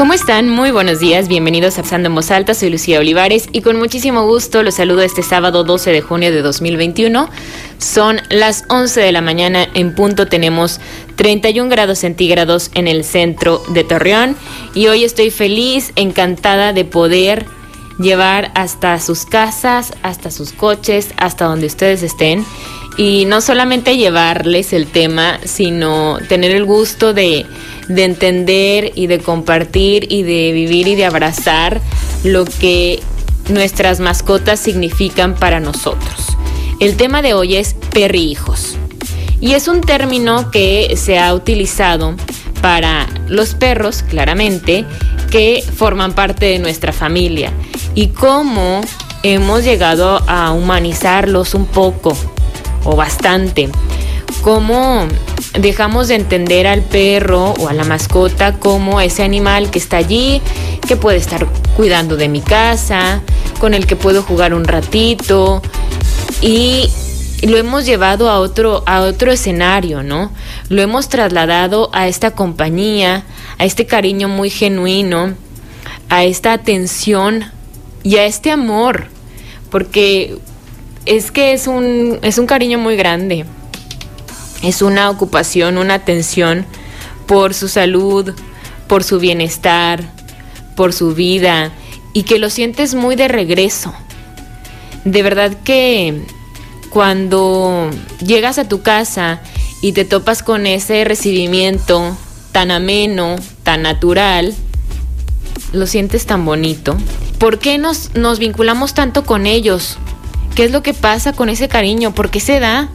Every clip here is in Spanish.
¿Cómo están? Muy buenos días, bienvenidos a Pensando en Voz Alta, soy Lucía Olivares y con muchísimo gusto los saludo este sábado 12 de junio de 2021. Son las 11 de la mañana en punto, tenemos 31 grados centígrados en el centro de Torreón y hoy estoy feliz, encantada de poder llevar hasta sus casas, hasta sus coches, hasta donde ustedes estén y no solamente llevarles el tema, sino tener el gusto de, de, entender y de compartir y de vivir y de abrazar lo que nuestras mascotas significan para nosotros. El tema de hoy es perrijos y es un término que se ha utilizado para los perros, claramente, que forman parte de nuestra familia y cómo hemos llegado a humanizarlos un poco o bastante. Cómo dejamos de entender al perro o a la mascota como ese animal que está allí, que puede estar cuidando de mi casa, con el que puedo jugar un ratito y lo hemos llevado a otro a otro escenario, ¿no? Lo hemos trasladado a esta compañía, a este cariño muy genuino, a esta atención y a este amor, porque es que es un, es un cariño muy grande. Es una ocupación, una atención por su salud, por su bienestar, por su vida y que lo sientes muy de regreso. De verdad que cuando llegas a tu casa y te topas con ese recibimiento tan ameno, tan natural, lo sientes tan bonito. ¿Por qué nos, nos vinculamos tanto con ellos? ¿Qué es lo que pasa con ese cariño? ¿Por qué se da?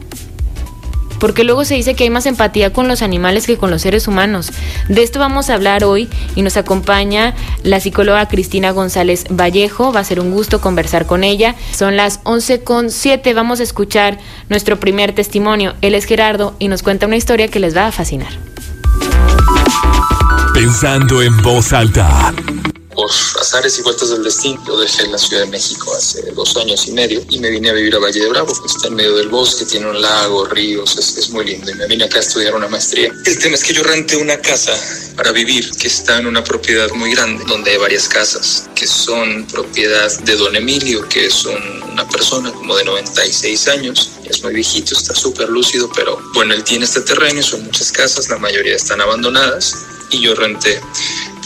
Porque luego se dice que hay más empatía con los animales que con los seres humanos. De esto vamos a hablar hoy y nos acompaña la psicóloga Cristina González Vallejo. Va a ser un gusto conversar con ella. Son las 11 con 7. Vamos a escuchar nuestro primer testimonio. Él es Gerardo y nos cuenta una historia que les va a fascinar. Pensando en voz alta por azares y vueltas del destino, yo dejé la Ciudad de México hace dos años y medio y me vine a vivir a Valle de Bravo, que está en medio del bosque, tiene un lago, ríos, es, muy lindo y me vine acá a estudiar una maestría. El tema es que yo renté una casa para vivir que está en una propiedad muy grande, donde hay varias casas que son propiedad de don Emilio, que es un, una persona como de 96 años, es muy viejito, está súper lúcido, pero bueno, él tiene este terreno, son muchas casas, la mayoría están abandonadas y yo renté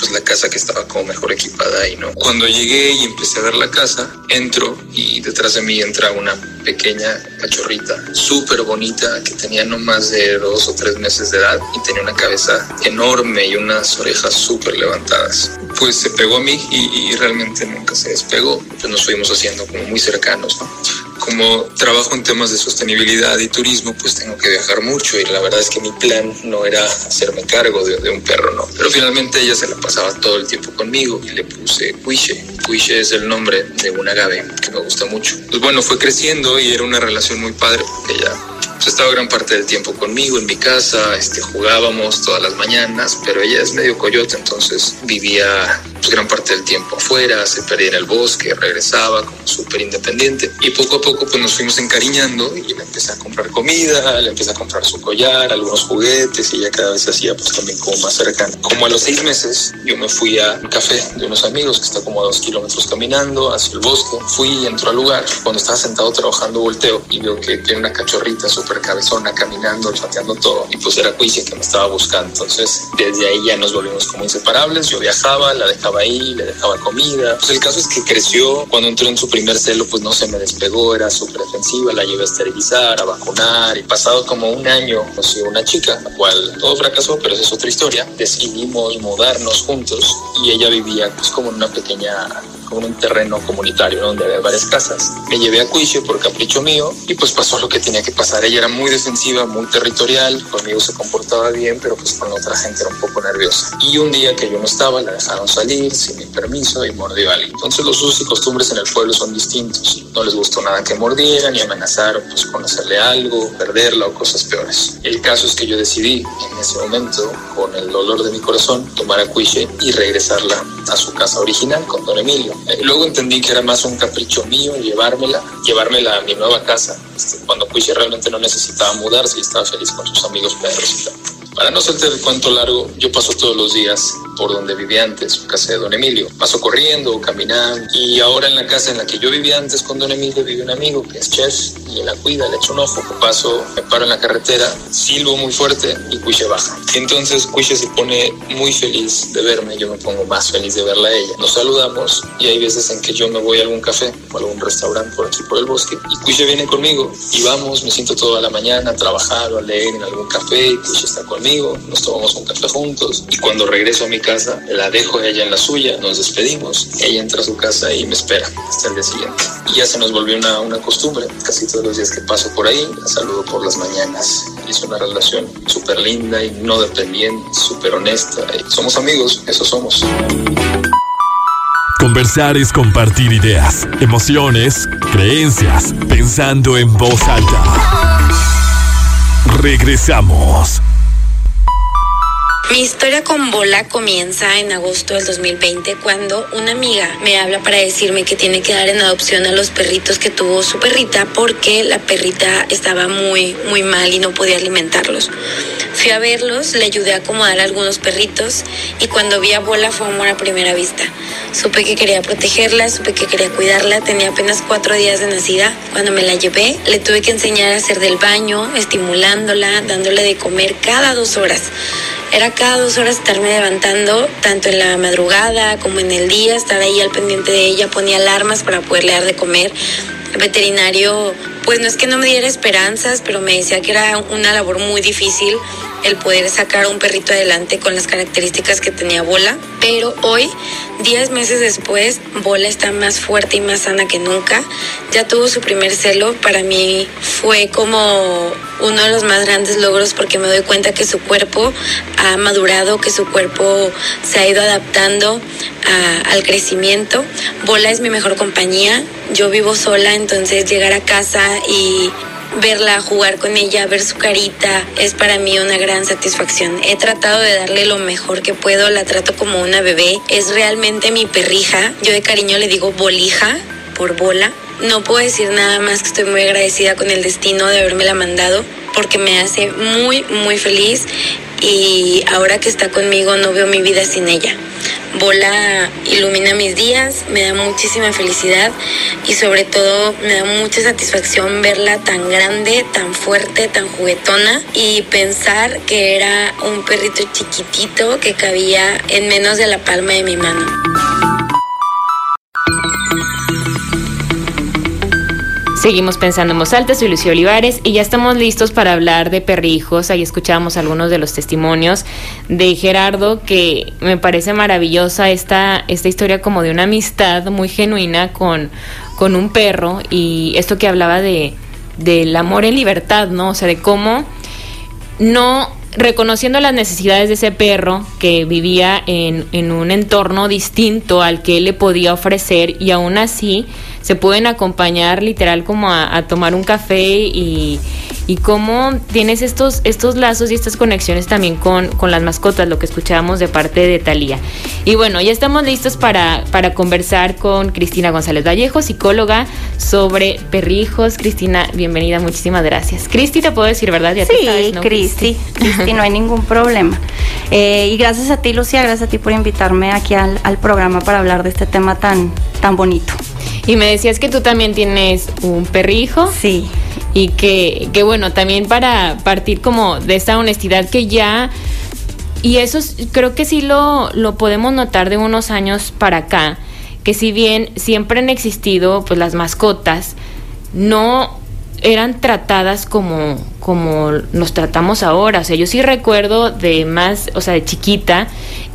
pues la casa que estaba como mejor equipada ahí, ¿no? Cuando llegué y empecé a ver la casa, entro y detrás de mí entra una pequeña cachorrita, súper bonita, que tenía no más de dos o tres meses de edad y tenía una cabeza enorme y unas orejas súper levantadas. Pues se pegó a mí y, y, realmente nunca se despegó. Pues nos fuimos haciendo como muy cercanos, ¿no? Como trabajo en temas de sostenibilidad y turismo, pues tengo que viajar mucho y la verdad es que mi plan no era hacerme cargo de, de un perro, ¿no? Pero finalmente ella se la pasaba todo el tiempo conmigo y le puse Cuiche. Cuiche es el nombre de un agave que me gusta mucho. Pues bueno, fue creciendo y era una relación muy padre porque ella pues, estaba gran parte del tiempo conmigo en mi casa, este, jugábamos todas las mañanas, pero ella es medio coyote, entonces vivía pues, gran parte del tiempo afuera, se perdía en el bosque, regresaba como súper independiente. Y poco a poco pues nos fuimos encariñando y le empecé a comprar comida, le empecé a comprar su collar, algunos juguetes y ella cada vez se hacía pues también como más cercana. Como a los seis meses yo me fui a un café de unos amigos que está como a dos kilómetros caminando hacia el bosque, fui entró al lugar, cuando estaba sentado trabajando volteo y veo que tiene una cachorrita súper cabezona caminando, chateando todo. Y pues era Cuicia que me estaba buscando, entonces desde ahí ya nos volvimos como inseparables, yo viajaba, la dejaba ahí, le dejaba comida. Pues el caso es que creció, cuando entró en su primer celo, pues no se me despegó, era súper defensiva, la llevé a esterilizar, a vacunar, y pasado como un año, conocí una chica, la cual todo fracasó, pero esa es otra historia. Decidimos mudarnos juntos y ella vivía pues como en una pequeña como un terreno comunitario donde había varias casas. Me llevé a Cuiche por capricho mío y pues pasó lo que tenía que pasar. Ella era muy defensiva, muy territorial, conmigo se comportaba bien, pero pues con otra gente era un poco nerviosa. Y un día que yo no estaba, la dejaron salir sin mi permiso y mordió a alguien. Entonces los usos y costumbres en el pueblo son distintos. No les gustó nada que mordieran y amenazaron pues con hacerle algo, perderla o cosas peores. El caso es que yo decidí en ese momento, con el dolor de mi corazón, tomar a Cuiche y regresarla a su casa original con don Emilio. Luego entendí que era más un capricho mío llevármela, llevármela a mi nueva casa, este, cuando Cuiche realmente no necesitaba mudarse y estaba feliz con sus amigos perros. Para no hacerte el cuento largo, yo paso todos los días por donde vivía antes, casa de don Emilio. Paso corriendo caminando. Y ahora en la casa en la que yo vivía antes con don Emilio vive un amigo que es chef y la cuida, le echo un ojo. Paso, me paro en la carretera, silbo muy fuerte y Cuiche baja. Entonces Cuiche se pone muy feliz de verme, yo me pongo más feliz de verla a ella. Nos saludamos y hay veces en que yo me voy a algún café o algún restaurante por aquí por el bosque y Cuiche viene conmigo y vamos, me siento toda la mañana a trabajar o a leer en algún café y Cuiche está conmigo, nos tomamos un café juntos y cuando regreso a mi casa casa, la dejo ella en la suya, nos despedimos, ella entra a su casa y me espera hasta el día siguiente. Y ya se nos volvió una, una costumbre, casi todos los días que paso por ahí, la saludo por las mañanas. Es una relación súper linda y no dependiente, súper honesta. Somos amigos, eso somos. Conversar es compartir ideas, emociones, creencias, pensando en voz alta. Regresamos. Mi historia con Bola comienza en agosto del 2020 cuando una amiga me habla para decirme que tiene que dar en adopción a los perritos que tuvo su perrita porque la perrita estaba muy, muy mal y no podía alimentarlos. Fui a verlos, le ayudé a acomodar algunos perritos y cuando vi a Bola fue amor a primera vista. Supe que quería protegerla, supe que quería cuidarla, tenía apenas cuatro días de nacida. Cuando me la llevé, le tuve que enseñar a hacer del baño, estimulándola, dándole de comer cada dos horas. Era cada dos horas estarme levantando, tanto en la madrugada como en el día, estar ahí al pendiente de ella, ponía alarmas para poderle dar de comer. El veterinario, pues no es que no me diera esperanzas, pero me decía que era una labor muy difícil el poder sacar un perrito adelante con las características que tenía Bola. Pero hoy, diez meses después, Bola está más fuerte y más sana que nunca. Ya tuvo su primer celo. Para mí fue como uno de los más grandes logros porque me doy cuenta que su cuerpo ha madurado, que su cuerpo se ha ido adaptando al crecimiento. Bola es mi mejor compañía. Yo vivo sola, entonces llegar a casa y verla, jugar con ella, ver su carita, es para mí una gran satisfacción. He tratado de darle lo mejor que puedo, la trato como una bebé, es realmente mi perrija, yo de cariño le digo bolija por bola. No puedo decir nada más que estoy muy agradecida con el destino de haberme mandado porque me hace muy, muy feliz y ahora que está conmigo no veo mi vida sin ella. Bola ilumina mis días, me da muchísima felicidad y sobre todo me da mucha satisfacción verla tan grande, tan fuerte, tan juguetona y pensar que era un perrito chiquitito que cabía en menos de la palma de mi mano. Seguimos pensando en voz alta, soy Lucía Olivares y ya estamos listos para hablar de perrijos. Ahí escuchábamos algunos de los testimonios de Gerardo, que me parece maravillosa esta, esta historia como de una amistad muy genuina con, con un perro y esto que hablaba de del amor en libertad, ¿no? O sea, de cómo no reconociendo las necesidades de ese perro que vivía en, en un entorno distinto al que él le podía ofrecer y aún así se pueden acompañar literal como a, tomar un café y, y cómo tienes estos, estos lazos y estas conexiones también con, con las mascotas, lo que escuchábamos de parte de Talía. Y bueno, ya estamos listos para, para conversar con Cristina González Vallejo, psicóloga, sobre perrijos. Cristina, bienvenida, muchísimas gracias. Cristi, te puedo decir, ¿verdad? Ya sí, Cristi, Cristi, no hay ningún problema. Eh, y gracias a ti, Lucía, gracias a ti por invitarme aquí al, al programa para hablar de este tema tan, tan bonito. Y me decías que tú también tienes un perrijo. Sí. Y que, que bueno, también para partir como de esta honestidad que ya... Y eso creo que sí lo, lo podemos notar de unos años para acá, que si bien siempre han existido pues las mascotas, no eran tratadas como, como nos tratamos ahora. O sea, yo sí recuerdo de más, o sea, de chiquita,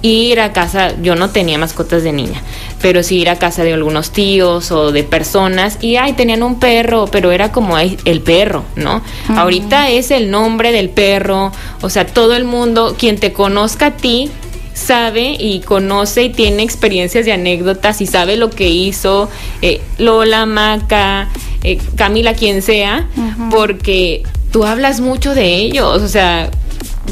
ir a casa, yo no tenía mascotas de niña, pero sí ir a casa de algunos tíos o de personas y ay, tenían un perro, pero era como el perro, ¿no? Ahorita es el nombre del perro, o sea, todo el mundo, quien te conozca a ti, sabe y conoce y tiene experiencias y anécdotas y sabe lo que hizo eh, Lola, Maca, eh, Camila, quien sea, porque tú hablas mucho de ellos, o sea,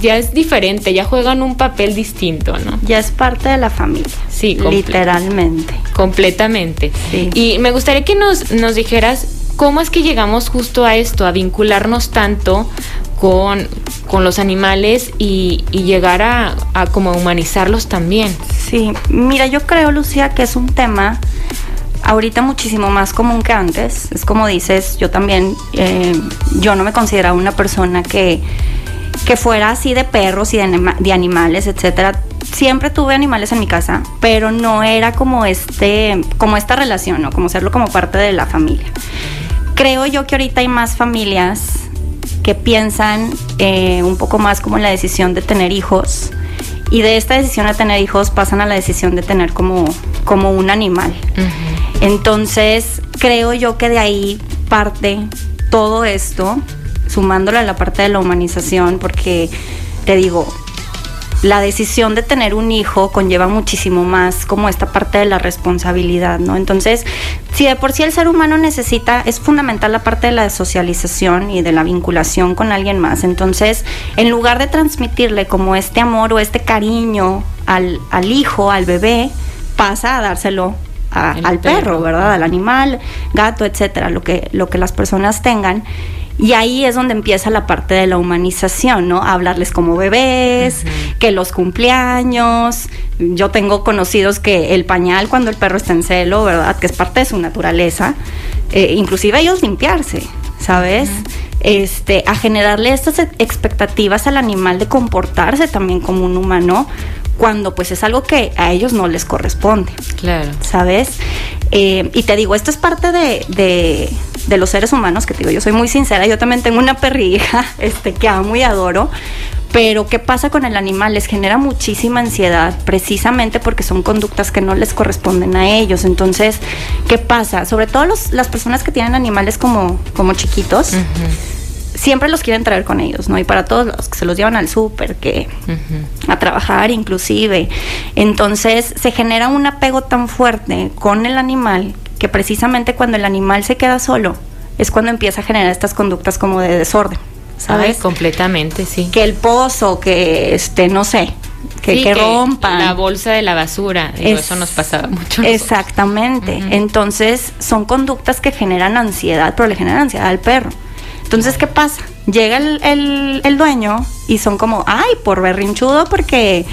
ya es diferente, ya juegan un papel distinto, ¿no? Ya es parte de la familia. Sí, literalmente. Completamente. Y me gustaría que nos, nos dijeras cómo es que llegamos justo a esto, a vincularnos tanto con, los animales y, llegar a, a como humanizarlos también. Sí, mira, yo creo, Lucía, que es un tema ahorita muchísimo más común que antes. Es como dices, yo también, eh, yo no me consideraba una persona que que fuera así de perros y de, animales, etcétera. Siempre tuve animales en mi casa, pero no era como este, como esta relación, ¿no? Como serlo como parte de la familia. Creo yo que ahorita hay más familias que piensan eh, un poco más como en la decisión de tener hijos y de esta decisión de tener hijos pasan a la decisión de tener como, como un animal. Entonces, creo yo que de ahí parte todo esto sumándole a la parte de la humanización, porque te digo, la decisión de tener un hijo conlleva muchísimo más como esta parte de la responsabilidad, ¿no? Entonces, si de por sí el ser humano necesita, es fundamental la parte de la socialización y de la vinculación con alguien más. Entonces, en lugar de transmitirle como este amor o este cariño al, hijo, al bebé, pasa a dárselo al perro, perro, ¿verdad? Al animal, gato, etcétera, lo que, lo que las personas tengan. Y ahí es donde empieza la parte de la humanización, ¿no? Hablarles como bebés, que los cumpleaños. Yo tengo conocidos que el pañal cuando el perro está en celo, ¿verdad? Que es parte de su naturaleza. Eh, inclusive ellos limpiarse, ¿sabes? Este, a generarle estas expectativas al animal de comportarse también como un humano cuando pues es algo que a ellos no les corresponde. Claro. ¿Sabes? Eh, y te digo, esto es parte de, de, los seres humanos, que te digo, yo soy muy sincera, yo también tengo una perrija este, que amo y adoro, pero ¿qué pasa con el animal? Les genera muchísima ansiedad precisamente porque son conductas que no les corresponden a ellos. Entonces, ¿qué pasa? Sobre todo las personas que tienen animales como, como chiquitos siempre los quieren traer con ellos, ¿no? Y para todos los que se los llevan al súper, que a trabajar inclusive. Entonces se genera un apego tan fuerte con el animal que precisamente cuando el animal se queda solo es cuando empieza a generar estas conductas como de desorden. ¿Sabes? completamente, sí. Que el pozo, que este, no sé, que, que, rompan. La bolsa de la basura, eso nos pasaba mucho. Exactamente. Entonces, son conductas que generan ansiedad, pero le generan ansiedad al perro. Entonces, ¿qué pasa? Llega el, dueño y son como, ay, por berrinchudo porque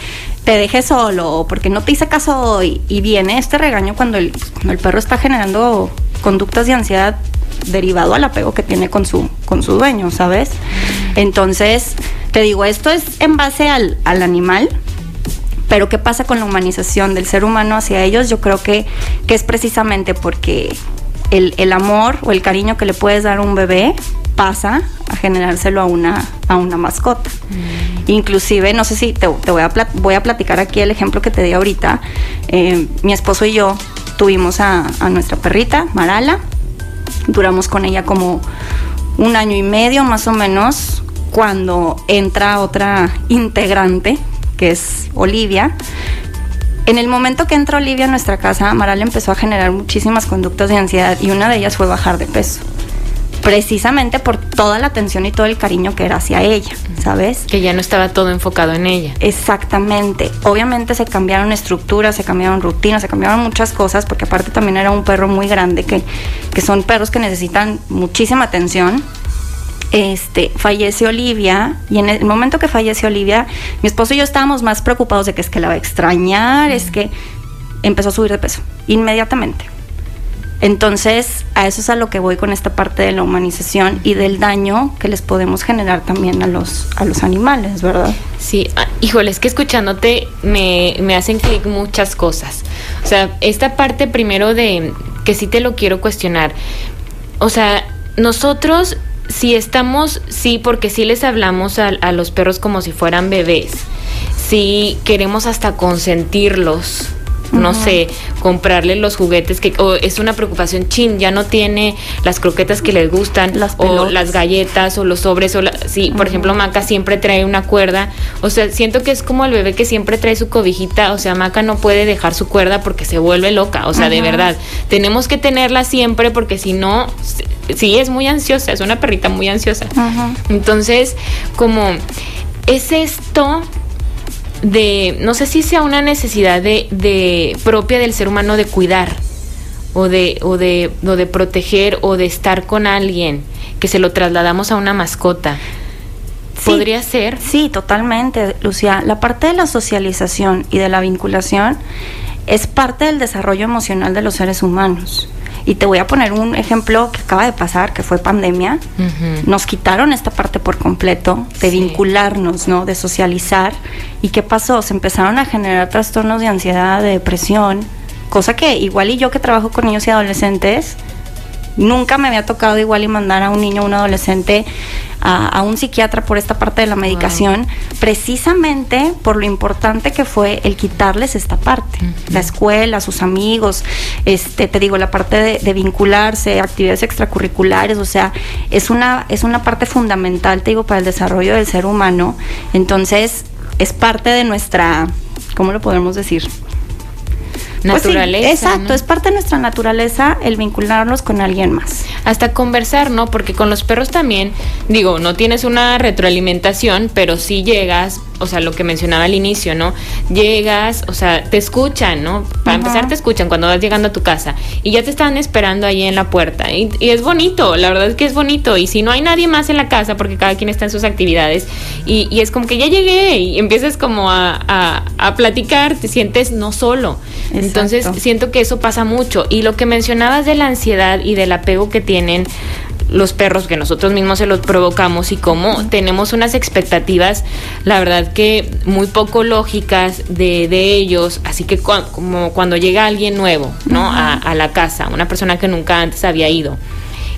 te dejé solo o porque no te hice caso hoy. Y viene este regaño cuando el, cuando el perro está generando conductas de ansiedad derivado al apego que tiene con su, con su dueño, ¿sabes? Entonces, te digo, esto es en base al, animal, pero ¿qué pasa con la humanización del ser humano hacia ellos? Yo creo que, que es precisamente porque el, el, amor o el cariño que le puedes dar a un bebé pasa a generárselo a una, a una mascota. Mm. Inclusive, no sé si te, voy, a voy a platicar aquí el ejemplo que te di ahorita. Eh, mi esposo y yo tuvimos a, nuestra perrita, Marala. Duramos con ella como un año y medio más o menos cuando entra otra integrante, que es Olivia. En el momento que entra Olivia a nuestra casa, Marala empezó a generar muchísimas conductas de ansiedad y una de ellas fue bajar de peso precisamente por toda la atención y todo el cariño que era hacia ella, ¿sabes? Que ya no estaba todo enfocado en ella. Exactamente. Obviamente se cambiaron estructuras, se cambiaron rutinas, se cambiaron muchas cosas, porque aparte también era un perro muy grande, que, que son perros que necesitan muchísima atención. Este, fallece Olivia y en el momento que fallece Olivia, mi esposo y yo estábamos más preocupados de que es que la va a extrañar, es que empezó a subir de peso inmediatamente entonces, a eso es a lo que voy con esta parte de la humanización y del daño que les podemos generar también a los, a los animales, ¿verdad? Sí, ah, híjole, es que escuchándote me, me hacen clic muchas cosas. O sea, esta parte primero de que sí te lo quiero cuestionar. O sea, nosotros si estamos, sí, porque sí les hablamos a, a los perros como si fueran bebés sí queremos hasta consentirlos no sé, comprarle los juguetes que o es una preocupación, chin, ya no tiene las croquetas que les gustan o las galletas o los sobres o sí, por ejemplo, Maca siempre trae una cuerda, o sea, siento que es como el bebé que siempre trae su cobijita, o sea, Maca no puede dejar su cuerda porque se vuelve loca, o sea, de verdad, tenemos que tenerla siempre porque si no sí es muy ansiosa, es una perrita muy ansiosa. Entonces, como es esto de, no sé si sea una necesidad de, de propia del ser humano de cuidar o de, o de, o de proteger o de estar con alguien, que se lo trasladamos a una mascota. ¿Podría ser? Sí, totalmente, Lucía. La parte de la socialización y de la vinculación es parte del desarrollo emocional de los seres humanos. Y te voy a poner un ejemplo que acaba de pasar, que fue pandemia. Nos quitaron esta parte por completo de vincularnos, ¿no? De socializar. ¿Y qué pasó? Se empezaron a generar trastornos de ansiedad, de depresión, cosa que igual y yo que trabajo con niños y adolescentes, Nunca me había tocado igual y mandar a un niño o un adolescente a, un psiquiatra por esta parte de la medicación, precisamente por lo importante que fue el quitarles esta parte. La escuela, sus amigos, este, te digo, la parte de, de, vincularse, actividades extracurriculares, o sea, es una, es una parte fundamental, te digo, para el desarrollo del ser humano. Entonces, es parte de nuestra, ¿cómo lo podemos decir? Pues naturaleza. exacto, es parte de nuestra naturaleza el vincularnos con alguien más. Hasta conversar, ¿no? Porque con los perros también, digo, no tienes una retroalimentación, pero sí llegas, o sea, lo que mencionaba al inicio, ¿no? Llegas, o sea, te escuchan, ¿no? Para empezar te escuchan cuando vas llegando a tu casa y ya te están esperando ahí en la puerta. Y, es bonito, la verdad es que es bonito. Y si no hay nadie más en la casa, porque cada quien está en sus actividades, y, es como que ya llegué y empiezas como a, a platicar, te sientes no solo. Entonces siento que eso pasa mucho. Y lo que mencionabas de la ansiedad y del apego que tienen los perros que nosotros mismos se los provocamos y cómo tenemos unas expectativas, la verdad que muy poco lógicas de, de ellos, así que como cuando llega alguien nuevo, ¿no? a, la casa, una persona que nunca antes había ido.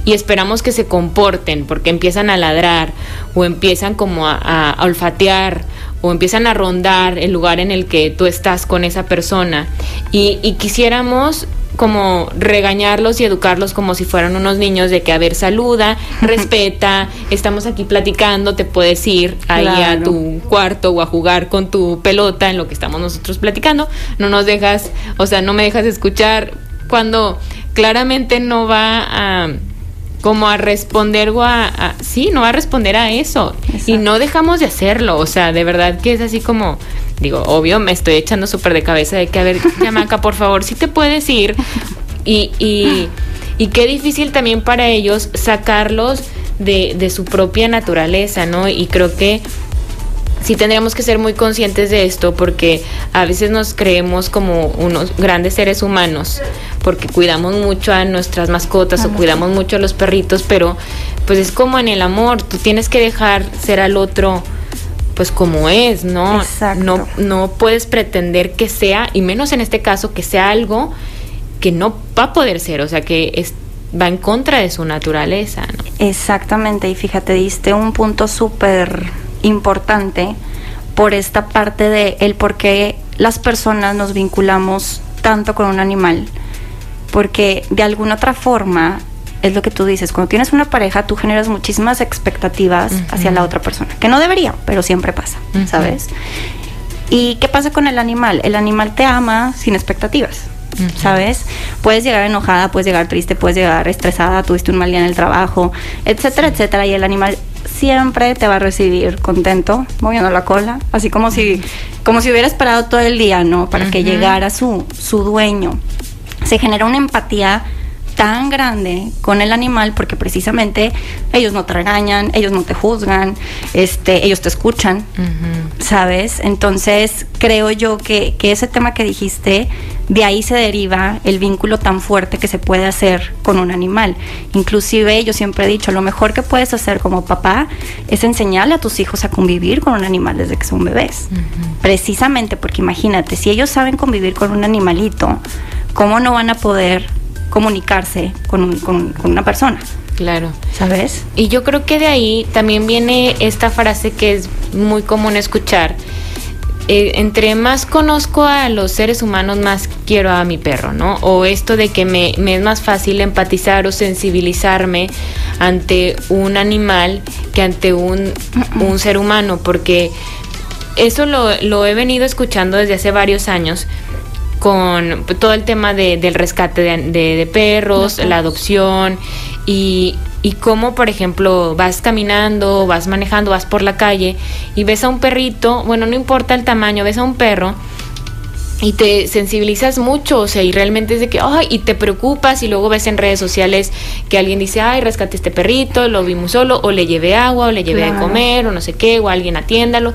Y esperamos que se comporten porque empiezan a ladrar o empiezan como a olfatear o empiezan a rondar el lugar en el que tú estás con esa persona y, quisiéramos como regañarlos y educarlos como si fueran unos niños de que, a ver, saluda, respeta, estamos aquí platicando, te puedes ir ahí a tu cuarto o a jugar con tu pelota en lo que estamos nosotros platicando, no nos dejas, o sea, no me dejas escuchar cuando claramente no va a como a responder o a, sí, no a responder a eso. Y no dejamos de hacerlo, o sea, de verdad que es así como, digo, obvio, me estoy echando súper de cabeza de que, a ver, Yamaca, por favor, si te puedes ir. Y, y, y qué difícil también para ellos sacarlos de, de su propia naturaleza, ¿no? Y creo que sí tendríamos que ser muy conscientes de esto porque a veces nos creemos como unos grandes seres humanos porque cuidamos mucho a nuestras mascotas o cuidamos mucho a los perritos, pero pues es como en el amor, tú tienes que dejar ser al otro pues como es, ¿no? No no puedes pretender que sea y menos en este caso que sea algo que no va a poder ser, o sea, que es, va en contra de su naturaleza. ¿no? Exactamente, y fíjate, diste un punto súper importante por esta parte de el por qué las personas nos vinculamos tanto con un animal, porque de alguna otra forma es lo que tú dices, cuando tienes una pareja tú generas muchísimas expectativas hacia la otra persona, que no debería, pero siempre pasa, ¿sabes? ¿Y qué pasa con el animal? El animal te ama sin expectativas. ¿Sabes? Puedes llegar enojada, puedes llegar triste, puedes llegar estresada, tuviste un mal día en el trabajo, etcétera, etcétera. Y el animal siempre te va a recibir contento, moviendo la cola, así como si, como si hubiera esperado todo el día, ¿no? Para que llegara su, su dueño. Se genera una empatía tan grande con el animal porque precisamente ellos no te regañan, ellos no te juzgan, este, ellos te escuchan, ¿sabes? Entonces creo yo que, que, ese tema que dijiste, de ahí se deriva el vínculo tan fuerte que se puede hacer con un animal. Inclusive yo siempre he dicho, lo mejor que puedes hacer como papá es enseñarle a tus hijos a convivir con un animal desde que son bebés. Precisamente porque imagínate, si ellos saben convivir con un animalito, ¿cómo no van a poder comunicarse con, con, una persona. Claro. ¿Sabes? Y yo creo que de ahí también viene esta frase que es muy común escuchar, eh, entre más conozco a los seres humanos, más quiero a mi perro, ¿no? O esto de que me, es más fácil empatizar o sensibilizarme ante un animal que ante un, ser humano, porque eso lo, he venido escuchando desde hace varios años con todo el tema del rescate de, perros, la adopción y, y cómo, por ejemplo, vas caminando, vas manejando, vas por la calle y ves a un perrito, bueno, no importa el tamaño, ves a un perro y te sensibilizas mucho, o sea, y realmente es de que, ay, y te preocupas y luego ves en redes sociales que alguien dice, ay, rescate este perrito, lo vimos solo, o le llevé agua, o le llevé a comer, o no sé qué, o alguien atiéndalo.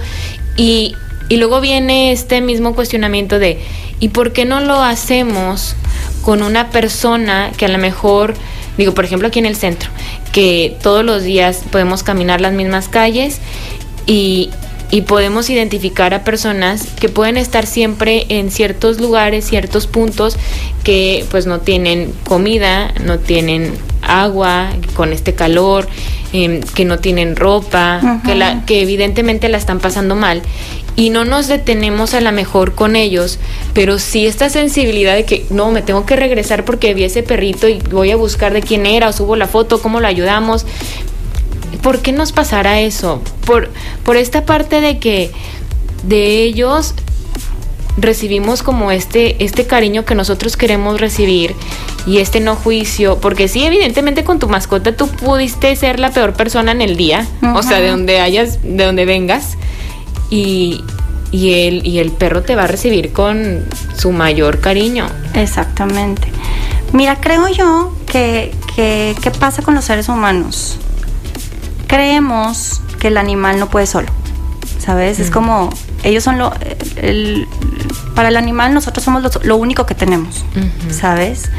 Y, y luego viene este mismo cuestionamiento de, ¿y por qué no lo hacemos con una persona que a lo mejor Digo, por ejemplo, aquí en el centro, que todos los días podemos caminar las mismas calles y, podemos identificar a personas que pueden estar siempre en ciertos lugares, ciertos puntos que pues no tienen comida, no tienen agua con este calor, em, que no tienen ropa, que, la, que evidentemente la están pasando mal y no nos detenemos a la mejor con ellos, pero sí esta sensibilidad de que no, me tengo que regresar porque vi ese perrito y voy a buscar de quién era, o subo la foto, cómo lo ayudamos. ¿Por qué nos pasará eso? Por, por esta parte de que de ellos recibimos como este, este cariño que nosotros queremos recibir y este no juicio, porque sí, evidentemente con tu mascota tú pudiste ser la peor persona en el día, o sea, de donde hayas, de donde vengas, y, y, el, y el perro te va a recibir con su mayor cariño. Exactamente. Mira, creo yo que, ¿qué pasa con los seres humanos? Creemos que el animal no puede solo, ¿sabes? Es como, ellos son lo, el, para el animal nosotros somos lo, único que tenemos, ¿sabes?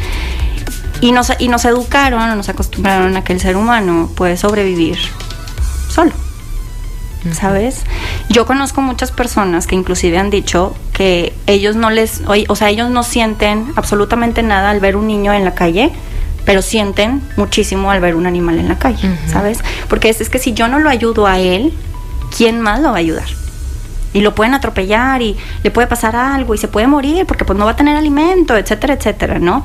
Y nos, y nos educaron, nos acostumbraron a que el ser humano puede sobrevivir solo. ¿sabes? Yo conozco muchas personas que inclusive han dicho que ellos no les, o sea, ellos no sienten absolutamente nada al ver un niño en la calle, pero sienten muchísimo al ver un animal en la calle, ¿sabes? Porque es, es que si yo no lo ayudo a él, ¿quién más lo va a ayudar? y lo pueden atropellar y le puede pasar algo y se puede morir porque pues no va a tener alimento, etcétera, etcétera, ¿no?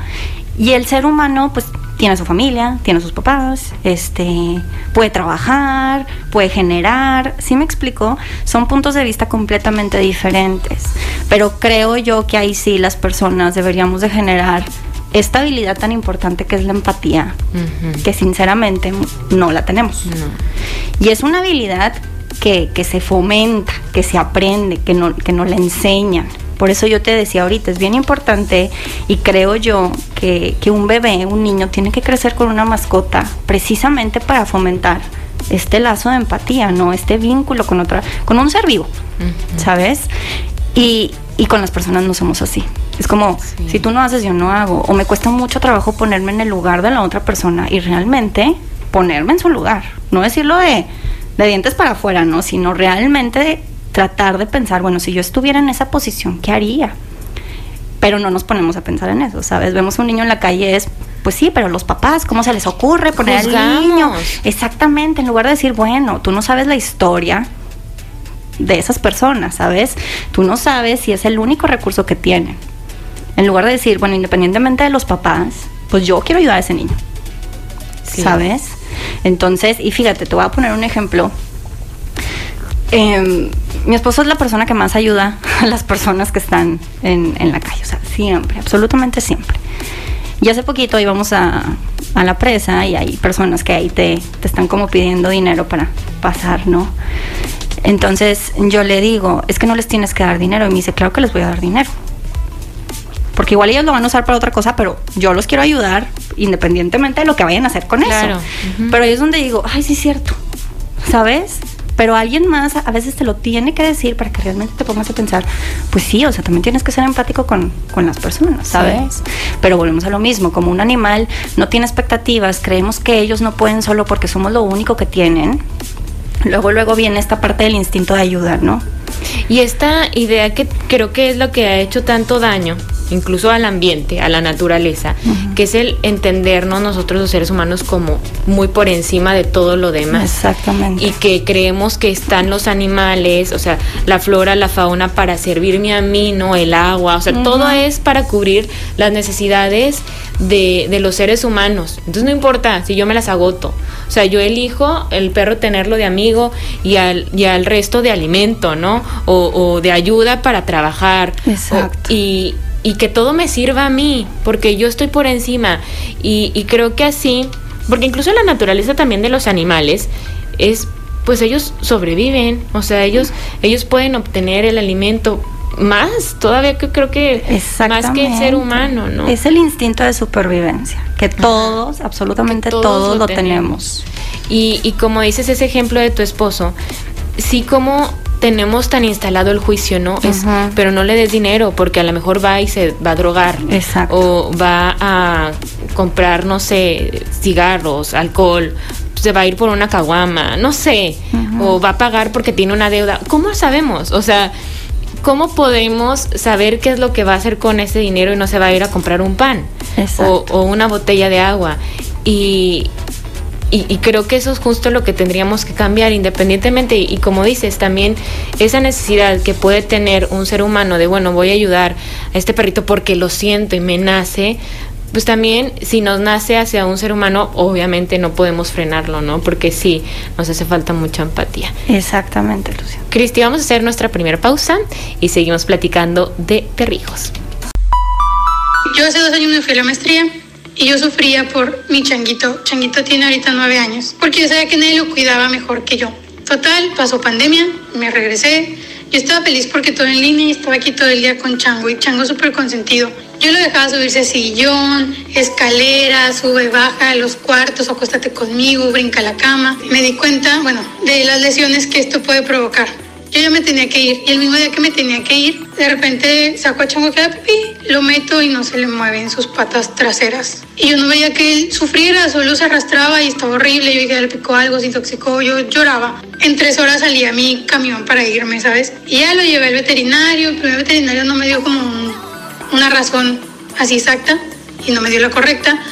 Y el ser humano pues tiene su familia, tiene sus papás, este, puede trabajar, puede generar, ¿sí me explico? Son puntos de vista completamente diferentes, pero creo yo que ahí sí las personas deberíamos de generar esta habilidad tan importante que es la empatía, que sinceramente no la tenemos. Y es una habilidad que, que, se fomenta, que se aprende, que no, que no la enseñan. Por eso yo te decía ahorita, es bien importante y creo yo que, un bebé, un niño, tiene que crecer con una mascota precisamente para fomentar este lazo de empatía, ¿no? Este vínculo con otra, con un ser vivo, ¿sabes? Y, con las personas no somos así. Es como, si tú no haces, yo no hago. O me cuesta mucho trabajo ponerme en el lugar de la otra persona y realmente ponerme en su lugar. No decirlo de, de dientes para afuera, ¿no? Sino realmente tratar de pensar, bueno, si yo estuviera en esa posición, ¿qué haría? Pero no nos ponemos a pensar en eso, ¿sabes? Vemos un niño en la calle, es, pues sí, pero los papás, ¿cómo se les ocurre poner al niño? Exactamente, en lugar de decir, bueno, tú no sabes la historia de esas personas, ¿sabes? Tú no sabes si es el único recurso que tienen. En lugar de decir, bueno, independientemente de los papás, pues yo quiero ayudar a ese niño. ¿Sabes? Entonces, y fíjate, te voy a poner un ejemplo eh, mi esposo es la persona que más ayuda a las personas que están en, la calle, o sea, siempre, absolutamente siempre. Y hace poquito íbamos a, a la presa y hay personas que ahí te, te están como pidiendo dinero para pasar, ¿no? Entonces yo le digo, es que no les tienes que dar dinero. Y me dice, claro que les voy a dar dinero. Porque igual ellos lo van a usar para otra cosa, pero yo los quiero ayudar independientemente de lo que vayan a hacer con eso. Pero ahí es donde digo, ay, sí es cierto. ¿Sabes? Pero alguien más a veces te lo tiene que decir para que realmente te pongas a pensar, pues sí, o sea, también tienes que ser empático con, las personas, ¿sabes? Pero volvemos a lo mismo, como un animal no tiene expectativas, creemos que ellos no pueden solo porque somos lo único que tienen, luego luego viene esta parte del instinto de ayuda, ¿no? Y esta idea que creo que es lo que ha hecho tanto daño incluso al ambiente, a la naturaleza, que es el entendernos nosotros los seres humanos como muy por encima de todo lo demás. Exactamente. Y que creemos que están los animales, o sea, la flora, la fauna para servirme a mí, no el agua, o sea, todo es para cubrir las necesidades de, de los seres humanos. Entonces no importa si yo me las agoto. O sea, yo elijo el perro tenerlo de amigo y al, y al resto de alimento, ¿no? O, o de ayuda para trabajar. Exacto. y, y que todo me sirva a mí, porque yo estoy por encima. Y, y creo que así, porque incluso la naturaleza también de los animales es, pues ellos sobreviven, o sea, ellos, ellos pueden obtener el alimento más, todavía que creo que más que el ser humano, ¿no? Es el instinto de supervivencia, que todos, absolutamente Que todos lo tenemos. tenemos. Y, y como dices ese ejemplo de tu esposo, sí como tenemos tan instalado el juicio, ¿no? Es, pero no le des dinero porque a lo mejor va y se va a drogar. Exacto. O va a comprar, no sé, cigarros, alcohol, se va a ir por una caguama, no sé. O va a pagar porque tiene una deuda. ¿Cómo sabemos? O sea, ¿cómo podemos saber qué es lo que va a hacer con ese dinero y no se va a ir a comprar un pan? O, o una botella de agua. Y, y, y creo que eso es justo lo que tendríamos que cambiar independientemente y, y como dices también esa necesidad que puede tener un ser humano de bueno voy a ayudar a este perrito porque lo siento y me nace pues también si nos nace hacia un ser humano obviamente no podemos frenarlo no porque sí nos hace falta mucha empatía. Exactamente, Lucia. Cristi vamos a hacer nuestra primera pausa y seguimos platicando de perrijos. Yo hace dos años me fui a la maestría y yo sufría por mi changuito. Changuito tiene ahorita nueve años, porque yo sabía que nadie lo cuidaba mejor que yo. Total, pasó pandemia, me regresé. Yo estaba feliz porque todo en línea y estaba aquí todo el día con Chango y Chango súper consentido. Yo lo dejaba subirse a sillón, escaleras, sube, baja los cuartos, acuéstate conmigo, brinca la cama. Me di cuenta, bueno, de las lesiones que esto puede provocar. Yo ya me tenía que ir y el mismo día que me tenía que ir, de repente saco a Chango que era pipí, lo meto y no se le mueven sus patas traseras. Y yo no veía que él sufriera, solo se arrastraba y estaba horrible. Yo dije, le picó algo, se intoxicó, yo lloraba. En tres horas salía mi camión para irme, ¿sabes? Y ya lo llevé al veterinario, el primer veterinario no me dio como un- una razón así exacta y no me dio la correcta.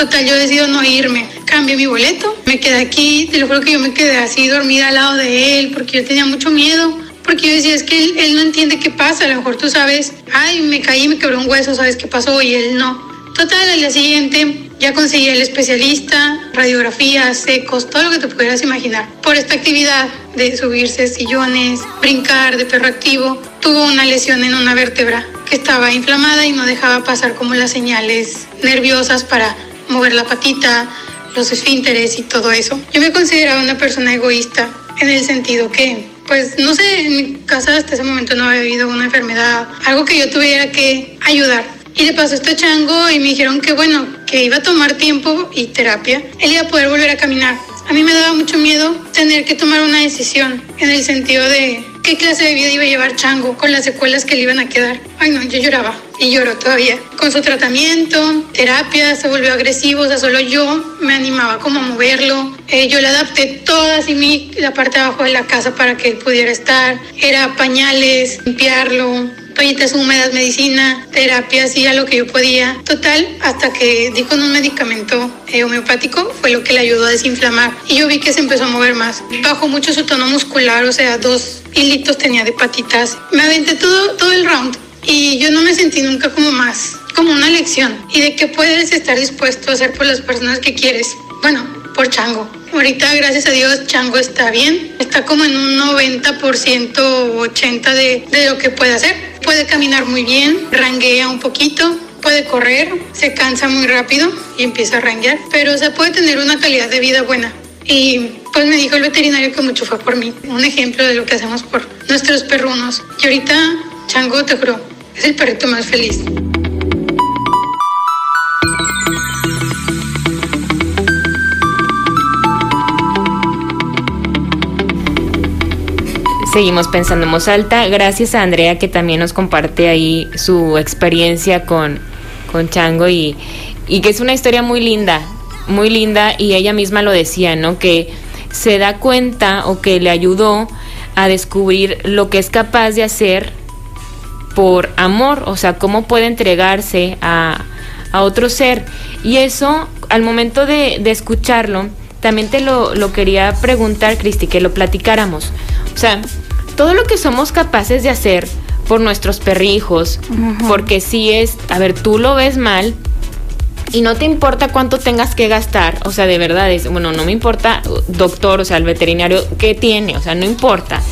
Total, yo decido no irme. Cambié mi boleto, me quedé aquí. Te lo juro que yo me quedé así dormida al lado de él porque yo tenía mucho miedo. Porque yo decía, es que él, él no entiende qué pasa. A lo mejor tú sabes, ay, me caí, me quebré un hueso, sabes qué pasó y él no. Total, al día siguiente ya conseguí el especialista, radiografías, secos, todo lo que te pudieras imaginar. Por esta actividad de subirse sillones, brincar de perro activo, tuvo una lesión en una vértebra que estaba inflamada y no dejaba pasar como las señales nerviosas para mover la patita, los esfínteres y todo eso. Yo me consideraba una persona egoísta en el sentido que, pues, no sé, en mi casa hasta ese momento no había habido una enfermedad, algo que yo tuviera que ayudar. Y le pasó esto a Chango y me dijeron que, bueno, que iba a tomar tiempo y terapia. Él iba a poder volver a caminar. A mí me daba mucho miedo tener que tomar una decisión en el sentido de qué clase de vida iba a llevar Chango con las secuelas que le iban a quedar. Ay, no, yo lloraba y lloro todavía. Con su tratamiento, terapia, se volvió agresivo, o sea, solo yo me animaba como a moverlo. Eh, yo le adapté toda así mi, la parte de abajo de la casa para que él pudiera estar. Era pañales, limpiarlo, toallitas húmedas, medicina, terapia, hacía lo que yo podía. Total, hasta que di con un medicamento eh, homeopático, fue lo que le ayudó a desinflamar. Y yo vi que se empezó a mover más. Bajó mucho su tono muscular, o sea, dos hilitos tenía de patitas. Me aventé todo, todo el round. Y yo no me sentí nunca como más, como una lección. Y de qué puedes estar dispuesto a hacer por las personas que quieres. Bueno, por Chango. Ahorita, gracias a Dios, Chango está bien. Está como en un 90% o 80% de, de lo que puede hacer. Puede caminar muy bien, ranguea un poquito, puede correr, se cansa muy rápido y empieza a ranguear. Pero, o sea, puede tener una calidad de vida buena. Y pues me dijo el veterinario que mucho fue por mí. Un ejemplo de lo que hacemos por nuestros perrunos. Y ahorita, Chango, te juro, es el perrito más feliz. Seguimos pensando en voz alta. Gracias a Andrea que también nos comparte ahí su experiencia con, con Chango y, y que es una historia muy linda, muy linda y ella misma lo decía, ¿no? Que se da cuenta o que le ayudó a descubrir lo que es capaz de hacer por amor, o sea, cómo puede entregarse a, a otro ser. Y eso, al momento de, de escucharlo, también te lo, lo quería preguntar, Cristi, que lo platicáramos. O sea, todo lo que somos capaces de hacer por nuestros perrijos, porque si es, a ver, tú lo ves mal y no te importa cuánto tengas que gastar, o sea, de verdad es, bueno, no me importa, doctor, o sea, el veterinario, ¿qué tiene? O sea, no importa.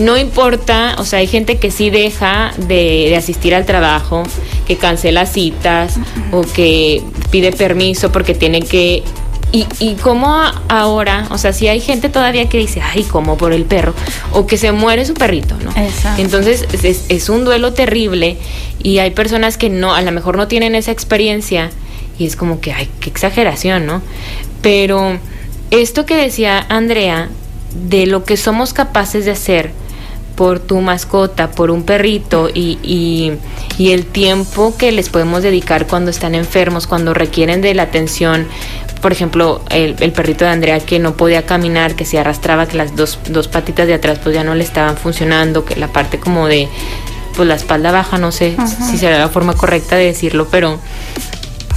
No importa, o sea, hay gente que sí deja de, de asistir al trabajo, que cancela citas o que pide permiso porque tiene que y, y como ahora, o sea, si hay gente todavía que dice, ay, como por el perro, o que se muere su perrito, ¿no? Exacto. Entonces es, es un duelo terrible y hay personas que no, a lo mejor no tienen esa experiencia y es como que, ay, qué exageración, ¿no? Pero esto que decía Andrea, de lo que somos capaces de hacer por tu mascota, por un perrito y, y, y el tiempo que les podemos dedicar cuando están enfermos, cuando requieren de la atención por ejemplo, el, el, perrito de Andrea que no podía caminar, que se arrastraba, que las dos, dos patitas de atrás pues ya no le estaban funcionando, que la parte como de pues la espalda baja, no sé si será la forma correcta de decirlo, pero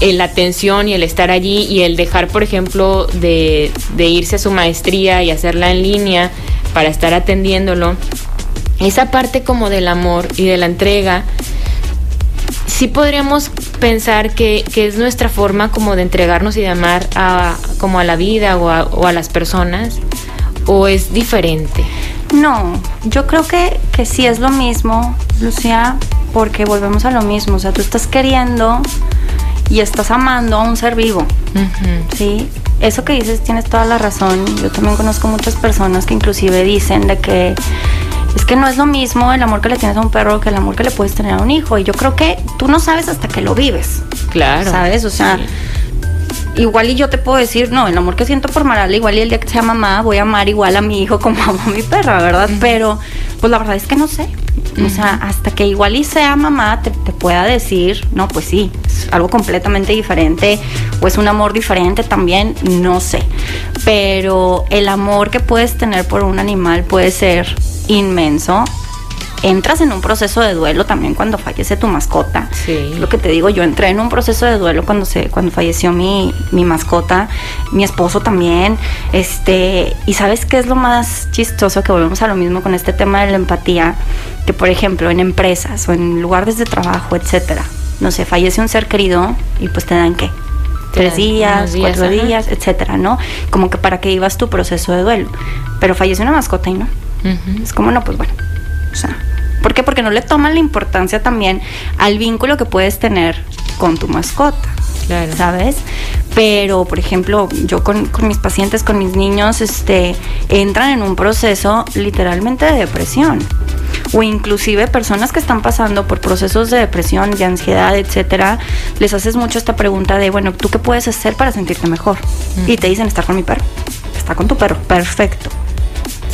la atención y el estar allí y el dejar, por ejemplo, de, de irse a su maestría y hacerla en línea para estar atendiéndolo, esa parte como del amor y de la entrega, sí podríamos pensar que, que, es nuestra forma como de entregarnos y de amar a, como a la vida o a, o a las personas o es diferente? No, yo creo que, que sí es lo mismo, Lucía, porque volvemos a lo mismo, o sea, tú estás queriendo y estás amando a un ser vivo, uh -huh. ¿sí? Eso que dices tienes toda la razón, yo también conozco muchas personas que inclusive dicen de que es que no es lo mismo el amor que le tienes a un perro que el amor que le puedes tener a un hijo. Y yo creo que tú no sabes hasta que lo vives. Claro. ¿Sabes? O sea, sí. Igual y yo te puedo decir, no, el amor que siento por Marala, igual y el día que sea mamá, voy a amar igual a mi hijo como amo a mi perra, ¿verdad? Uh -huh. Pero, pues la verdad es que no sé. Uh -huh. O sea, hasta que igual y sea mamá, te, te, pueda decir, no, pues sí, es algo completamente diferente, o es un amor diferente también, no sé. Pero el amor que puedes tener por un animal puede ser inmenso. Entras en un proceso de duelo también cuando fallece tu mascota. Sí. Lo que te digo, yo entré en un proceso de duelo cuando se cuando falleció mi, mi mascota, mi esposo también. Este, y sabes qué es lo más chistoso que volvemos a lo mismo con este tema de la empatía, que por ejemplo, en empresas o en lugares de trabajo, etcétera. No sé, fallece un ser querido y pues te dan qué? tres días, días cuatro ajá. días, etcétera, ¿no? Como que para que ibas tu proceso de duelo. Pero fallece una mascota y no. Uh -huh. Es como, no, pues bueno. O sea, ¿por qué? Porque no le toman la importancia también al vínculo que puedes tener con tu mascota. Claro. ¿Sabes? Pero, por ejemplo, yo con, con, mis pacientes, con mis niños, este, entran en un proceso literalmente de depresión. O inclusive personas que están pasando por procesos de depresión, de ansiedad, etcétera, les haces mucho esta pregunta de, bueno, ¿tú qué puedes hacer para sentirte mejor? Y te dicen, estar con mi perro. Está con tu perro. Perfecto.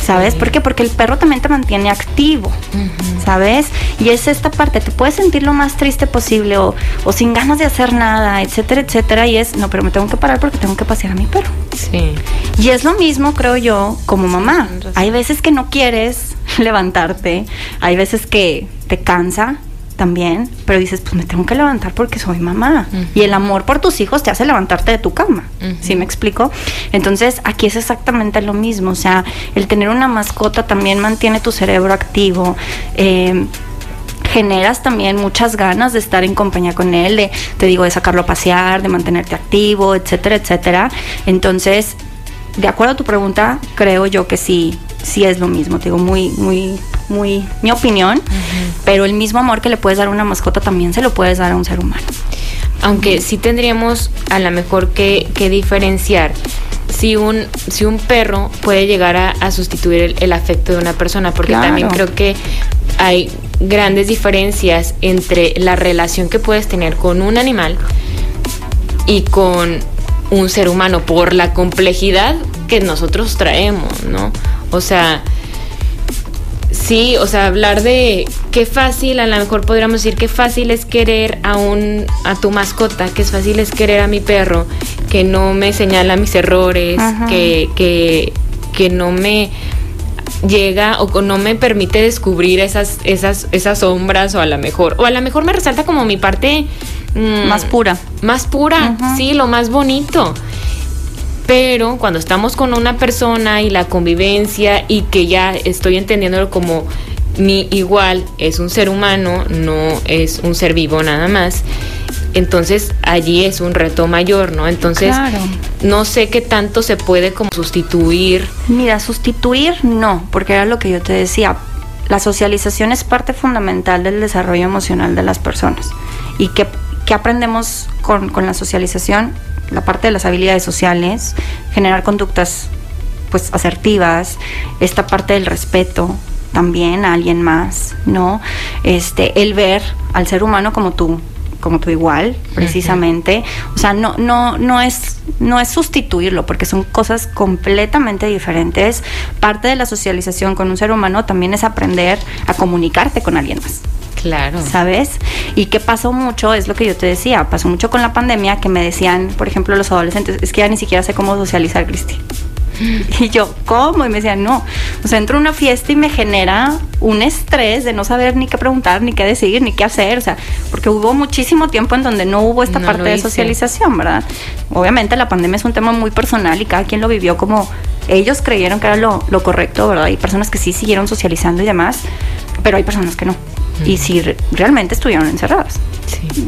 ¿Sabes? ¿Por qué? Porque el perro también te mantiene activo, uh -huh. ¿sabes? Y es esta parte, te puedes sentir lo más triste posible o, o, sin ganas de hacer nada, etcétera, etcétera, y es, no, pero me tengo que parar porque tengo que pasear a mi perro. Sí. Y es lo mismo, creo yo, como mamá. Hay veces que no quieres levantarte, hay veces que te cansa, también, pero dices, pues me tengo que levantar porque soy mamá. Uh -huh. Y el amor por tus hijos te hace levantarte de tu cama. Uh -huh. ¿Sí me explico? Entonces, aquí es exactamente lo mismo. O sea, el tener una mascota también mantiene tu cerebro activo. Eh, generas también muchas ganas de estar en compañía con él, de, te digo, de sacarlo a pasear, de mantenerte activo, etcétera, etcétera. Entonces, de acuerdo a tu pregunta, creo yo que sí, sí es lo mismo. Te digo, muy, muy, muy mi opinión, uh -huh. pero el mismo amor que le puedes dar a una mascota también se lo puedes dar a un ser humano. Aunque sí tendríamos a lo mejor que, que diferenciar si un, si un perro puede llegar a, a sustituir el, el, afecto de una persona, porque claro. también creo que hay grandes diferencias entre la relación que puedes tener con un animal y con un ser humano por la complejidad que nosotros traemos, ¿no? O sea, sí, o sea, hablar de qué fácil, a lo mejor podríamos decir qué fácil es querer a un a tu mascota, qué fácil es querer a mi perro, que no me señala mis errores, que, que, que no me llega o no me permite descubrir esas, esas, esas sombras o a lo mejor, o a lo mejor me resalta como mi parte mm, más pura. Más pura, sí, lo más bonito. Pero cuando estamos con una persona y la convivencia y que ya estoy entendiéndolo como mi igual es un ser humano, no es un ser vivo nada más, entonces allí es un reto mayor, ¿no? Entonces no sé qué tanto se puede como sustituir. Mira, sustituir no, porque era lo que yo te decía. La socialización es parte fundamental del desarrollo emocional de las personas. ¿Y qué, aprendemos con, con la socialización? La parte de las habilidades sociales, generar conductas pues asertivas, esta parte del respeto, también a alguien más, ¿no? Este, el ver al ser humano como tú, como tú igual, precisamente. O sea, no, no, no es, no es sustituirlo, porque son cosas completamente diferentes. Parte de la socialización con un ser humano también es aprender a comunicarte con alguien más. Claro. ¿Sabes? Y qué pasó mucho, es lo que yo te decía, pasó mucho con la pandemia que me decían, por ejemplo, los adolescentes, es que ya ni siquiera sé cómo socializar, Cristi. Y yo, ¿cómo? Y me decían, no. O sea, entro a una fiesta y me genera un estrés de no saber ni qué preguntar, ni qué decir, ni qué hacer. O sea, porque hubo muchísimo tiempo en donde no hubo esta parte de socialización, ¿verdad? Obviamente la pandemia es un tema muy personal y cada quien lo vivió como ellos creyeron que era lo, correcto, ¿verdad? Hay personas que sí siguieron socializando y demás, pero hay personas que no. Y sí, realmente estuvieron encerradas.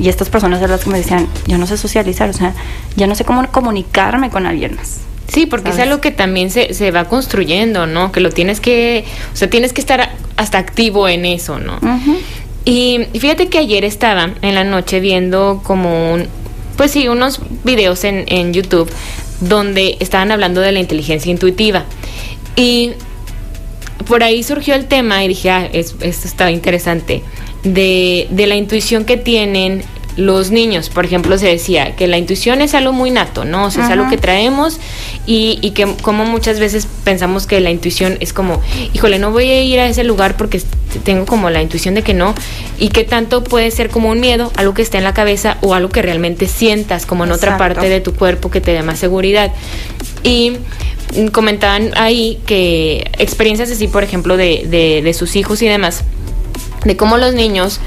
Y estas personas eran las que me decían, yo no sé socializar, o sea, ya no sé cómo comunicarme con alguien más. Sí, porque es algo que también se, se, va construyendo, ¿no? Que lo tienes que, o sea, tienes que estar hasta activo en eso, ¿no? Y fíjate que ayer estaba en la noche viendo como un, pues sí, unos videos en, en YouTube donde estaban hablando de la inteligencia intuitiva. Y por ahí surgió el tema y dije, ah, esto está interesante, de, de la intuición que tienen los niños, por ejemplo, se decía que la intuición es algo muy nato, ¿no? O sea, es algo que traemos y, y, que como muchas veces pensamos que la intuición es como, híjole, no voy a ir a ese lugar porque tengo como la intuición de que no, y que tanto puede ser como un miedo, algo que está en la cabeza o algo que realmente sientas, como en otra parte de tu cuerpo que te da más seguridad. Y comentaban ahí que experiencias así, por ejemplo, de, de, de sus hijos y demás, de cómo los niños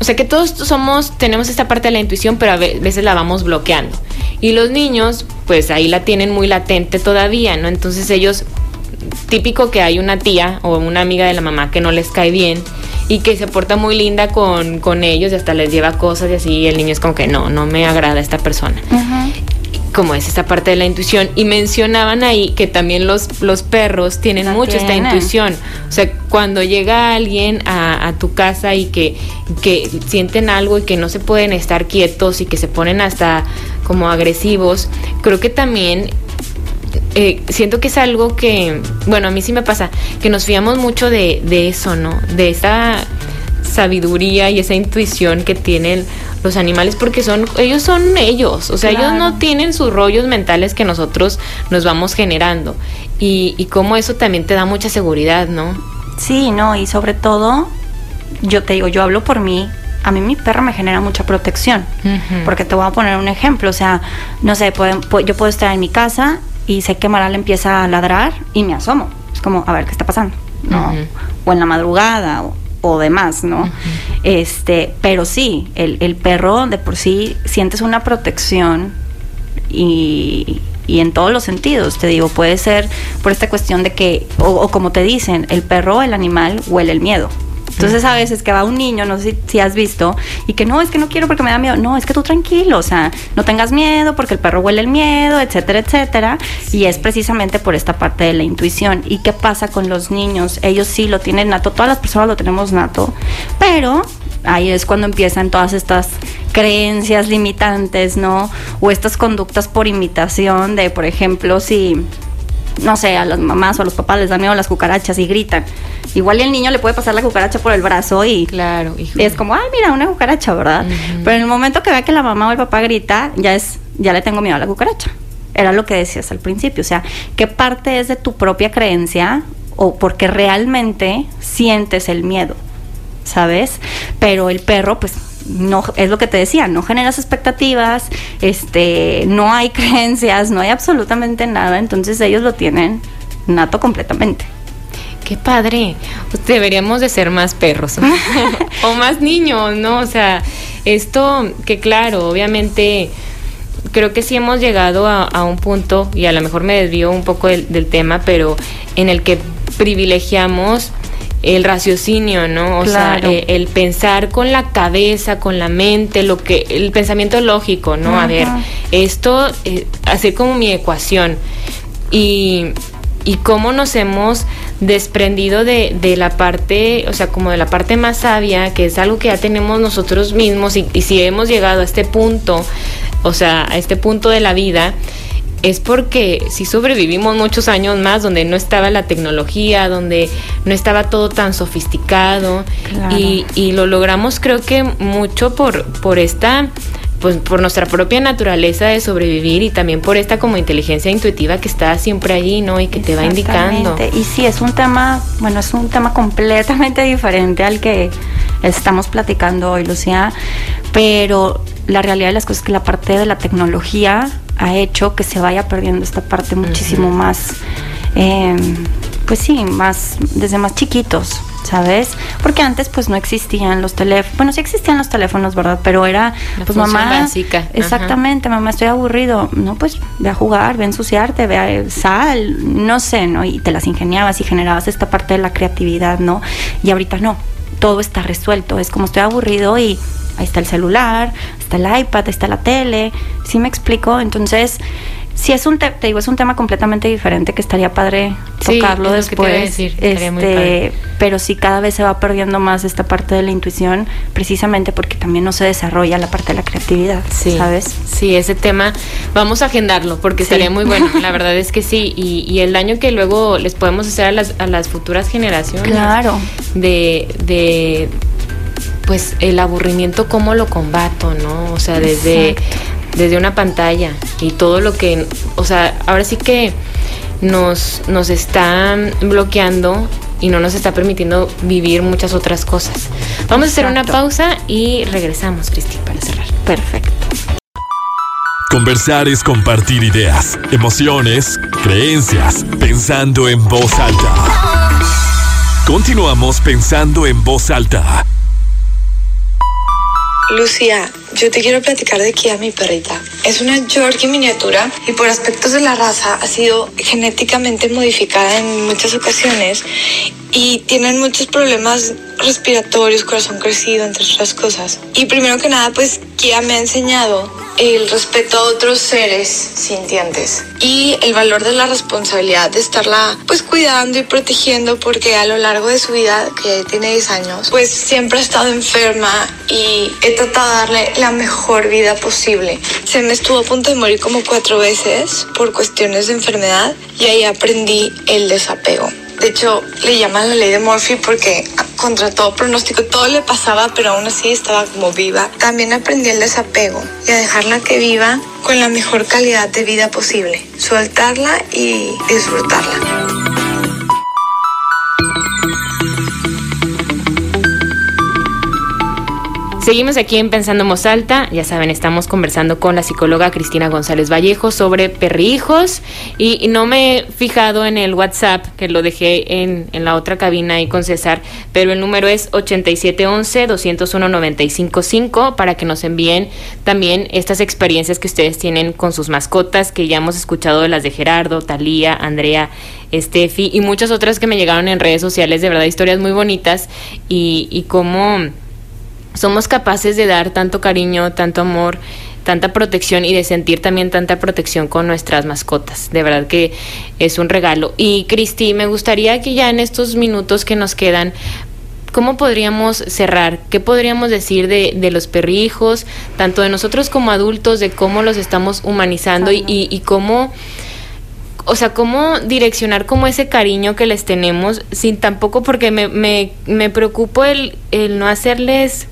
o sea que todos somos, tenemos esta parte de la intuición, pero a veces la vamos bloqueando. Y los niños, pues ahí la tienen muy latente todavía, ¿no? Entonces ellos, típico que hay una tía o una amiga de la mamá que no les cae bien y que se porta muy linda con, con ellos y hasta les lleva cosas y así, el niño es como que no, no me agrada esta persona como es esta parte de la intuición. Y mencionaban ahí que también los, los perros tienen mucho esta intuición. O sea, cuando llega alguien a, tu casa y que, que sienten algo y que no se pueden estar quietos y que se ponen hasta como agresivos, creo que también eh, siento que es algo que, bueno, a mí sí me pasa, que nos fiamos mucho de, de eso, ¿no? De esa sabiduría y esa intuición que tienen los animales porque son ellos son ellos, o sea, ellos no tienen sus rollos mentales que nosotros nos vamos generando y, y como eso también te da mucha seguridad, ¿no? Sí, no, y sobre todo, yo te digo, yo hablo por mí, a mí mi perro me genera mucha protección, porque te voy a poner un ejemplo, o sea, no sé, yo puedo estar en mi casa y sé que Maral empieza a ladrar y me asomo, es como, a ver, ¿qué está pasando? ¿no? O en la madrugada, o o demás, ¿no? Este, pero sí, el, el, perro de por sí sientes una protección y, y, en todos los sentidos, te digo, puede ser por esta cuestión de que, o, o como te dicen, el perro, el animal huele el miedo. Entonces a veces que va un niño, no sé si, has visto, y que no, es que no quiero porque me da miedo. No, es que tú tranquilo, o sea, no tengas miedo porque el perro huele el miedo, etcétera, etcétera. Y es precisamente por esta parte de la intuición. ¿Y qué pasa con los niños? Ellos sí lo tienen nato, todas las personas lo tenemos nato, pero ahí es cuando empiezan todas estas creencias limitantes, ¿no? O estas conductas por imitación de, por ejemplo, si no sé, a las mamás o a los papás les dan miedo las cucarachas y gritan. Igual el niño le puede pasar la cucaracha por el brazo y claro, es como, ay, mira, una cucaracha, ¿verdad? Pero en el momento que vea que la mamá o el papá grita, ya es, ya le tengo miedo a la cucaracha. Era lo que decías al principio, o sea, ¿qué parte es de tu propia creencia o porque realmente sientes el miedo? ¿Sabes? Pero el perro, pues no es lo que te decía, no generas expectativas, este, no hay creencias, no hay absolutamente nada, entonces ellos lo tienen nato completamente. qué padre, pues deberíamos de ser más perros o más niños, ¿no? O sea, esto que claro, obviamente creo que sí hemos llegado a, un punto, y a lo mejor me desvío un poco del, tema, pero en el que privilegiamos el raciocinio, ¿no? O sea, eh, el pensar con la cabeza, con la mente, lo que, el pensamiento lógico, ¿no? A ver, esto, eh, hacer como mi ecuación. Y, y cómo nos hemos desprendido de, de, la parte, o sea, como de la parte más sabia, que es algo que ya tenemos nosotros mismos y, y si hemos llegado a este punto o sea, a este punto de la vida, es porque si sobrevivimos muchos años más donde no estaba la tecnología, donde no estaba todo tan sofisticado y, y, lo logramos creo que mucho por, por esta pues por nuestra propia naturaleza de sobrevivir y también por esta como inteligencia intuitiva que está siempre allí, ¿no? Y que te va indicando. Y sí, es un tema, bueno, es un tema completamente diferente al que estamos platicando hoy, Lucía, pero la realidad de las cosas es que la parte de la tecnología ha hecho que se vaya perdiendo esta parte muchísimo más, em, pues sí, más desde más chiquitos. ¿sabes? Porque antes pues no existían los teléfonos, bueno, sí existían los teléfonos, ¿verdad? Pero era, pues mamá, básica. exactamente, mamá, estoy aburrido, no, pues ve a jugar, ve a ensuciarte, ve a sal, no sé, ¿no? Y te las ingeniabas y generabas esta parte de la creatividad, ¿no? Y ahorita no, todo está resuelto, es como estoy aburrido y ahí está el celular, está el iPad, está la tele, ¿sí me explico? Entonces, si es un te, digo, es un tema completamente diferente que estaría padre tocarlo después. este, pero sí cada vez se va perdiendo más esta parte de la intuición, precisamente porque también no se desarrolla la parte de la creatividad, ¿sabes? Sí, ese tema vamos a agendarlo porque sería muy bueno. La verdad es que sí, y, y, el daño que luego les podemos hacer a las, a las futuras generaciones. Claro. De, de pues el aburrimiento cómo lo combato, ¿no? O sea, desde, desde una pantalla y todo lo que, o sea, ahora sí que nos, nos está bloqueando y no nos está permitiendo vivir muchas otras cosas. Vamos a hacer una pausa y regresamos, Cristi, para cerrar. Perfecto. Conversar es compartir ideas, emociones, creencias, pensando en voz alta. Continuamos pensando en voz alta Lucía, yo te quiero platicar de Kia, mi perrita. Es una Yorkie miniatura y por aspectos de la raza ha sido genéticamente modificada en muchas ocasiones y tienen muchos problemas respiratorios, corazón crecido, entre otras cosas. Y primero que nada, pues Kia me ha enseñado el respeto a otros seres sintientes y el valor de la responsabilidad de estarla pues cuidando y protegiendo porque a lo largo de su vida, que tiene 10 años, pues siempre ha estado enferma y he tratado de darle la mejor vida posible. Se me estuvo a punto de morir como cuatro veces por cuestiones de enfermedad y ahí aprendí el desapego. De hecho, le llaman la ley de Murphy porque contra todo pronóstico todo le pasaba, pero aún así estaba como viva. También aprendí el desapego y a dejarla que viva con la mejor calidad de vida posible. Soltarla y disfrutarla. Seguimos aquí en Pensando en Alta. Ya saben, estamos conversando con la psicóloga Cristina González Vallejo sobre perrijos. Y, no me he fijado en el WhatsApp, que lo dejé en, en la otra cabina ahí con César, pero el número es 8711-201-955 para que nos envíen también estas experiencias que ustedes tienen con sus mascotas, que ya hemos escuchado de las de Gerardo, Talía, Andrea, Estefi y muchas otras que me llegaron en redes sociales. De verdad, historias muy bonitas y, y cómo somos capaces de dar tanto cariño, tanto amor, tanta protección y de sentir también tanta protección con nuestras mascotas. De verdad que es un regalo. Y Cristi, me gustaría que ya en estos minutos que nos quedan, ¿cómo podríamos cerrar? ¿Qué podríamos decir de, de los perrijos, tanto de nosotros como adultos, de cómo los estamos humanizando y, y, cómo o sea, cómo direccionar como ese cariño que les tenemos sin tampoco, porque me, me, me preocupo el, el no hacerles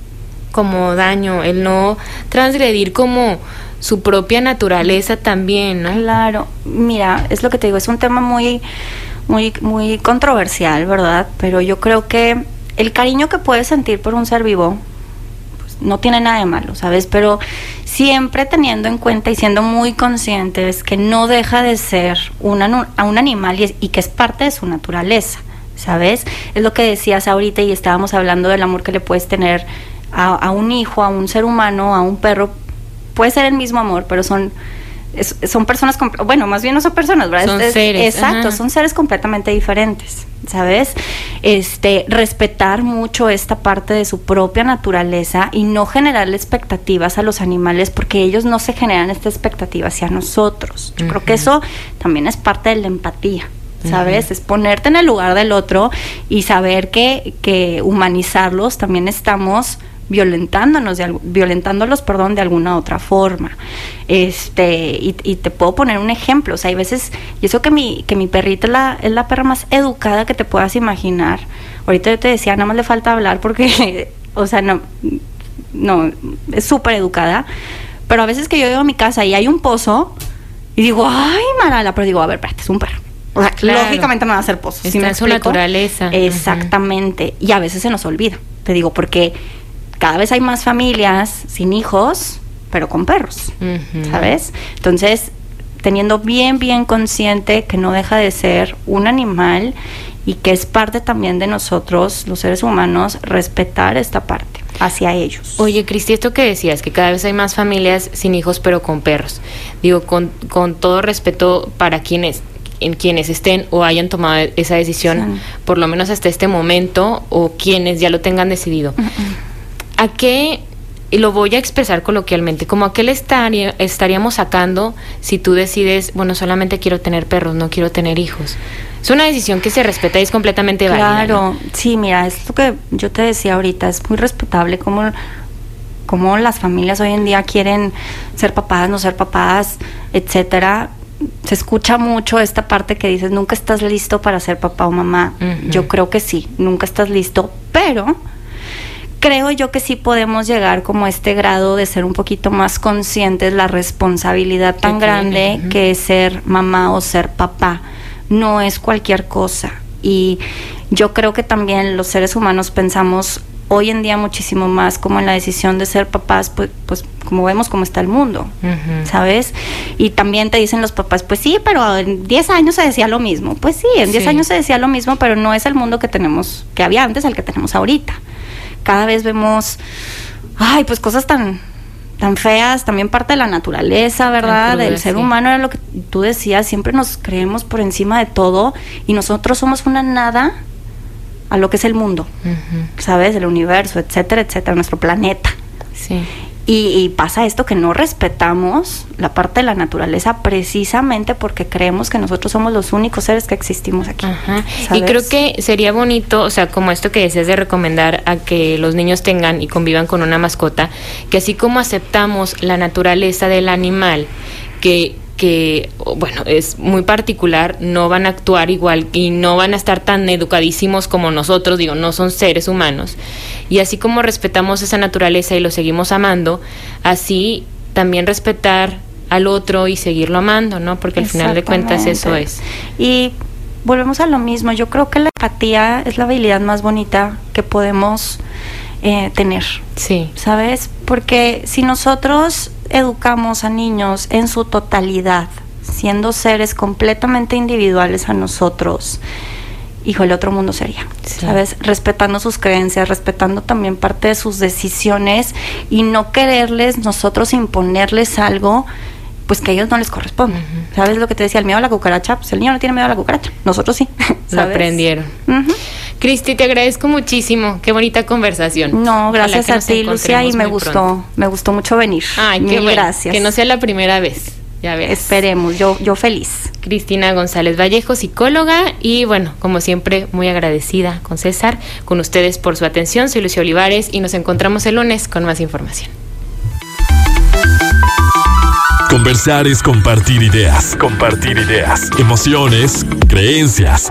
como daño, el no transgredir como su propia naturaleza también, ¿no? Claro, mira, es lo que te digo, es un tema muy, muy, muy controversial, ¿verdad? Pero yo creo que el cariño que puedes sentir por un ser vivo pues, no tiene nada de malo, ¿sabes? Pero siempre teniendo en cuenta y siendo muy conscientes que no deja de ser un animal y, y que es parte de su naturaleza. ¿sabes? Es lo que decías ahorita y estábamos hablando del amor que le puedes tener a, a un hijo, a un ser humano, a un perro. Puede ser el mismo amor, pero son es- son personas, bueno, más bien no son personas, ¿verdad? Son Es- es- seres, Exacto, ajá. son seres completamente diferentes, ¿sabes? Este, respetar mucho esta parte de su propia naturaleza y no generarle expectativas a los animales porque ellos no se generan esta expectativa hacia nosotros. Yo creo que eso también es parte de la empatía. ¿Sabes? Es ponerte en el lugar del otro y saber que, que humanizarlos también estamos violentándonos de violentándolos perdón de alguna otra forma este y, y te puedo poner un ejemplo o sea hay veces y eso que mi que mi perrita es la, es la perra más educada que te puedas imaginar ahorita yo te decía nada más le falta hablar porque o sea no no es súper educada pero a veces que yo llego a mi casa y hay un pozo y digo ay Marala pero digo a ver espérate es un perro o sea, Claro. lógicamente no va a hacer pozos ¿sí Está me en su naturaleza. Exactamente. Y a veces se nos olvida, te digo, porque cada vez hay más familias sin hijos, pero con perros. ¿sabes? Entonces, teniendo bien, bien consciente que no deja de ser un animal y que es parte también de nosotros, los seres humanos, respetar esta parte hacia ellos. Oye, Cristi, esto que decías, que cada vez hay más familias sin hijos pero con perros. Digo, con, con todo respeto para quienes en quienes estén o hayan tomado esa decisión, Sí. por lo menos hasta este momento, o quienes ya lo tengan decidido. ¿A qué, y lo voy a expresar coloquialmente, como a qué le estaría- estaríamos sacando si tú decides, bueno, solamente quiero tener perros, no quiero tener hijos? Es una decisión que se respeta y es completamente válida. Claro, ¿no? sí, mira, es lo que yo te decía ahorita, es muy respetable como, como las familias hoy en día quieren ser papás, no ser papás, etcétera. Se escucha mucho esta parte que dices, nunca estás listo para ser papá o mamá. Yo creo que sí, nunca estás listo, pero creo yo que sí podemos llegar como a este grado de ser un poquito más conscientes la responsabilidad tan grande que es ser mamá o ser papá. No es cualquier cosa. Y yo creo que también los seres humanos pensamos hoy en día muchísimo más como en la decisión de ser papás, pues, pues como vemos cómo está el mundo. ¿Sabes? Y también te dicen los papás, pues sí, pero en 10 años se decía lo mismo. Pues sí, en 10 Sí. años se decía lo mismo, pero no es el mundo que tenemos, que había antes, el que tenemos ahorita. Cada vez vemos, ay, pues cosas tan tan feas, también parte de la naturaleza, ¿verdad? Del ser sí. humano era lo que tú decías, siempre nos creemos por encima de todo y nosotros somos una nada a lo que es el mundo. ¿sabes? El universo, etcétera, etcétera, nuestro planeta. Sí. Y, y pasa esto que no respetamos la parte de la naturaleza precisamente porque creemos que nosotros somos los únicos seres que existimos aquí. Ajá. Y creo que sería bonito, o sea, como esto que decías de recomendar a que los niños tengan y convivan con una mascota, que así como aceptamos la naturaleza del animal, que que bueno es muy particular no van a actuar igual y no van a estar tan educadísimos como nosotros digo no son seres humanos y así como respetamos esa naturaleza y lo seguimos amando así también respetar al otro y seguirlo amando no porque al final de cuentas eso es. Y volvemos a lo mismo. Yo creo que la empatía es la habilidad más bonita que podemos eh, tener. sí ¿Sabes? Porque si nosotros educamos a niños en su totalidad, siendo seres completamente individuales a nosotros, hijo, el otro mundo sería, Sí. ¿sabes? Respetando sus creencias, respetando también parte de sus decisiones y no quererles nosotros imponerles algo pues que a ellos no les corresponde. ¿Sabes lo que te decía? El miedo a la cucaracha, pues el niño no tiene miedo a la cucaracha, nosotros sí. lo ¿sabes? aprendieron Ujú. Cristi, te agradezco muchísimo. Qué bonita conversación. No, gracias a ti, Lucia, y me gustó, pronto. me gustó mucho venir. Ay, qué Mil bueno. gracias. Que no sea la primera vez. Ya ves. Esperemos, yo, yo feliz. Cristina González Vallejo, psicóloga, y bueno, como siempre, muy agradecida con César, con ustedes por su atención. Soy Lucia Olivares y nos encontramos el lunes con más información. Conversar es compartir ideas. Compartir ideas. Emociones, creencias